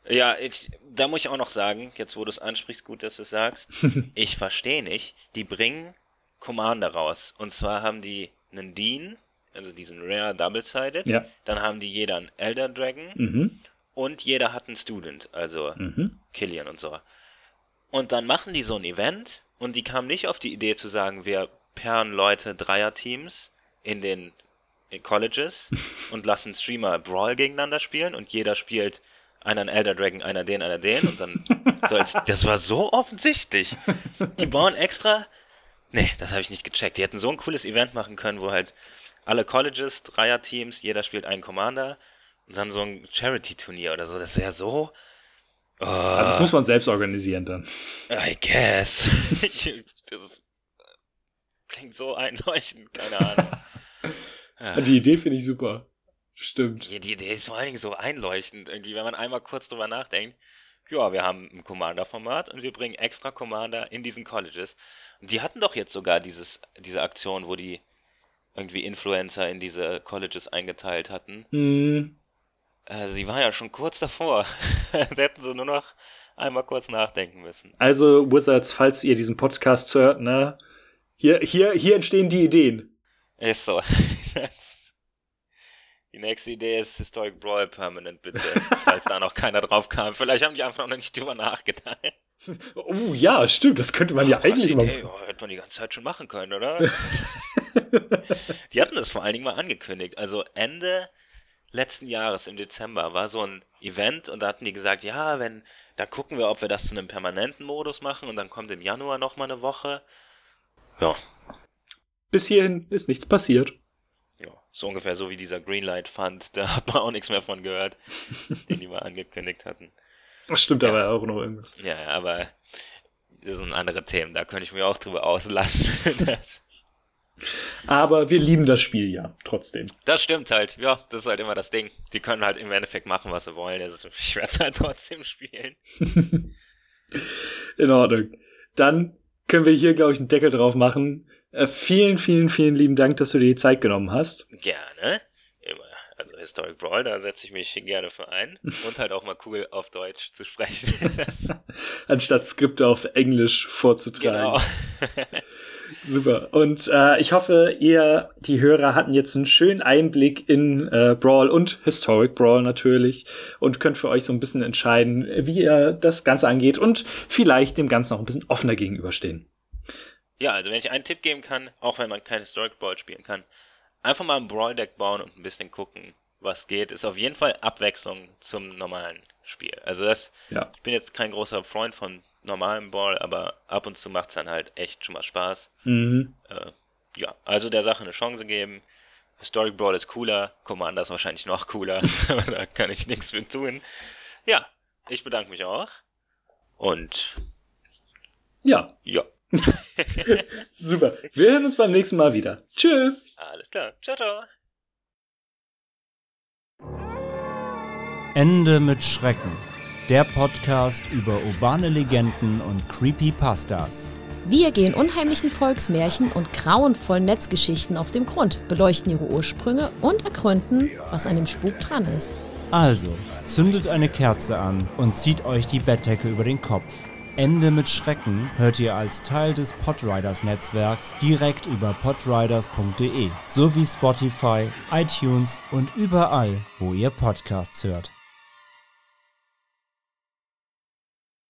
Ja, ich, da muss ich auch noch sagen, jetzt wo du es ansprichst, gut, dass du es sagst, ich verstehe nicht, die bringen Commander raus. Und zwar haben die einen Dean, also diesen Rare Double-Sided, ja. dann haben die jeder einen Elder Dragon mhm. und jeder hat einen Student, also mhm. Killian und so. Und dann machen die so ein Event und die kamen nicht auf die Idee zu sagen, wir pairen Leute Dreierteams in den in Colleges und lassen Streamer Brawl gegeneinander spielen und jeder spielt einer ein Elder Dragon, einer den, einer den und dann so als, das war so offensichtlich. Die bauen extra, nee, das habe ich nicht gecheckt. Die hätten so ein cooles Event machen können, wo halt alle Colleges, Dreier-Teams, jeder spielt einen Commander und dann so ein Charity-Turnier oder so. Das wäre so. Oh, das muss man selbst organisieren dann. I guess. das ist, klingt so einleuchtend, keine Ahnung. Die Idee finde ich super. Stimmt. Ja, die Idee ist vor allen Dingen so einleuchtend, irgendwie, wenn man einmal kurz drüber nachdenkt. Ja, wir haben ein Commander-Format und wir bringen extra Commander in diesen Colleges. Und die hatten doch jetzt sogar dieses, diese Aktion, wo die irgendwie Influencer in diese Colleges eingeteilt hatten. Mhm. Also, sie war ja schon kurz davor. da hätten sie nur noch einmal kurz nachdenken müssen. Also, Wizards, falls ihr diesen Podcast hört, ne? Hier, hier, hier entstehen die Ideen. Ist so. Die nächste Idee ist Historic Brawl Permanent, bitte. falls da noch keiner drauf kam. Vielleicht haben die einfach noch nicht drüber nachgedacht. Oh ja, stimmt, das könnte man oh, ja eigentlich mal. Idee. Oh, hätte man die ganze Zeit schon machen können, oder? die hatten das vor allen Dingen mal angekündigt. Also Ende letzten Jahres im Dezember war so ein Event und da hatten die gesagt, ja, wenn, da gucken wir, ob wir das zu einem permanenten Modus machen und dann kommt im Januar nochmal eine Woche. Ja. Bis hierhin ist nichts passiert. So ungefähr so wie dieser Greenlight Fund, da hat man auch nichts mehr von gehört, den die mal angekündigt hatten. Das stimmt ja. aber auch noch irgendwas. Ja, aber das sind andere Themen, da könnte ich mir auch drüber auslassen. aber wir lieben das Spiel ja, trotzdem. Das stimmt halt, ja, das ist halt immer das Ding. Die können halt im Endeffekt machen, was sie wollen. Also ich werde es halt trotzdem spielen. In Ordnung. Dann können wir hier, glaube ich, einen Deckel drauf machen. Äh, vielen, vielen, vielen lieben Dank, dass du dir die Zeit genommen hast. Gerne. Immer. Also Historic Brawl, da setze ich mich gerne für ein. Und halt auch mal cool auf Deutsch zu sprechen. Anstatt Skripte auf Englisch vorzutragen. Genau. Super. Und äh, ich hoffe, ihr, die Hörer, hatten jetzt einen schönen Einblick in äh, Brawl und Historic Brawl natürlich und könnt für euch so ein bisschen entscheiden, wie ihr das Ganze angeht und vielleicht dem Ganzen auch ein bisschen offener gegenüberstehen. Ja, also wenn ich einen Tipp geben kann, auch wenn man kein Historic Brawl spielen kann, einfach mal ein Brawl-Deck bauen und ein bisschen gucken, was geht, ist auf jeden Fall Abwechslung zum normalen Spiel. Also das, ja. ich bin jetzt kein großer Freund von normalem Brawl, aber ab und zu macht es dann halt echt schon mal Spaß. Mhm. Äh, ja, also der Sache eine Chance geben. Historic Brawl ist cooler, Commander ist wahrscheinlich noch cooler, aber da kann ich nichts für tun. Ja, ich bedanke mich auch. Und ja. Ja. Super. Wir hören uns beim nächsten Mal wieder. Tschüss. Alles klar. Ciao, ciao. Ende mit Schrecken. Der Podcast über urbane Legenden und Creepypastas. Wir gehen unheimlichen Volksmärchen und grauenvollen Netzgeschichten auf den Grund, beleuchten ihre Ursprünge und ergründen, was an dem Spuk dran ist. Also, zündet eine Kerze an und zieht euch die Bettdecke über den Kopf. Ende mit Schrecken hört ihr als Teil des Podriders Netzwerks direkt über podriders.de sowie Spotify, iTunes und überall, wo ihr Podcasts hört.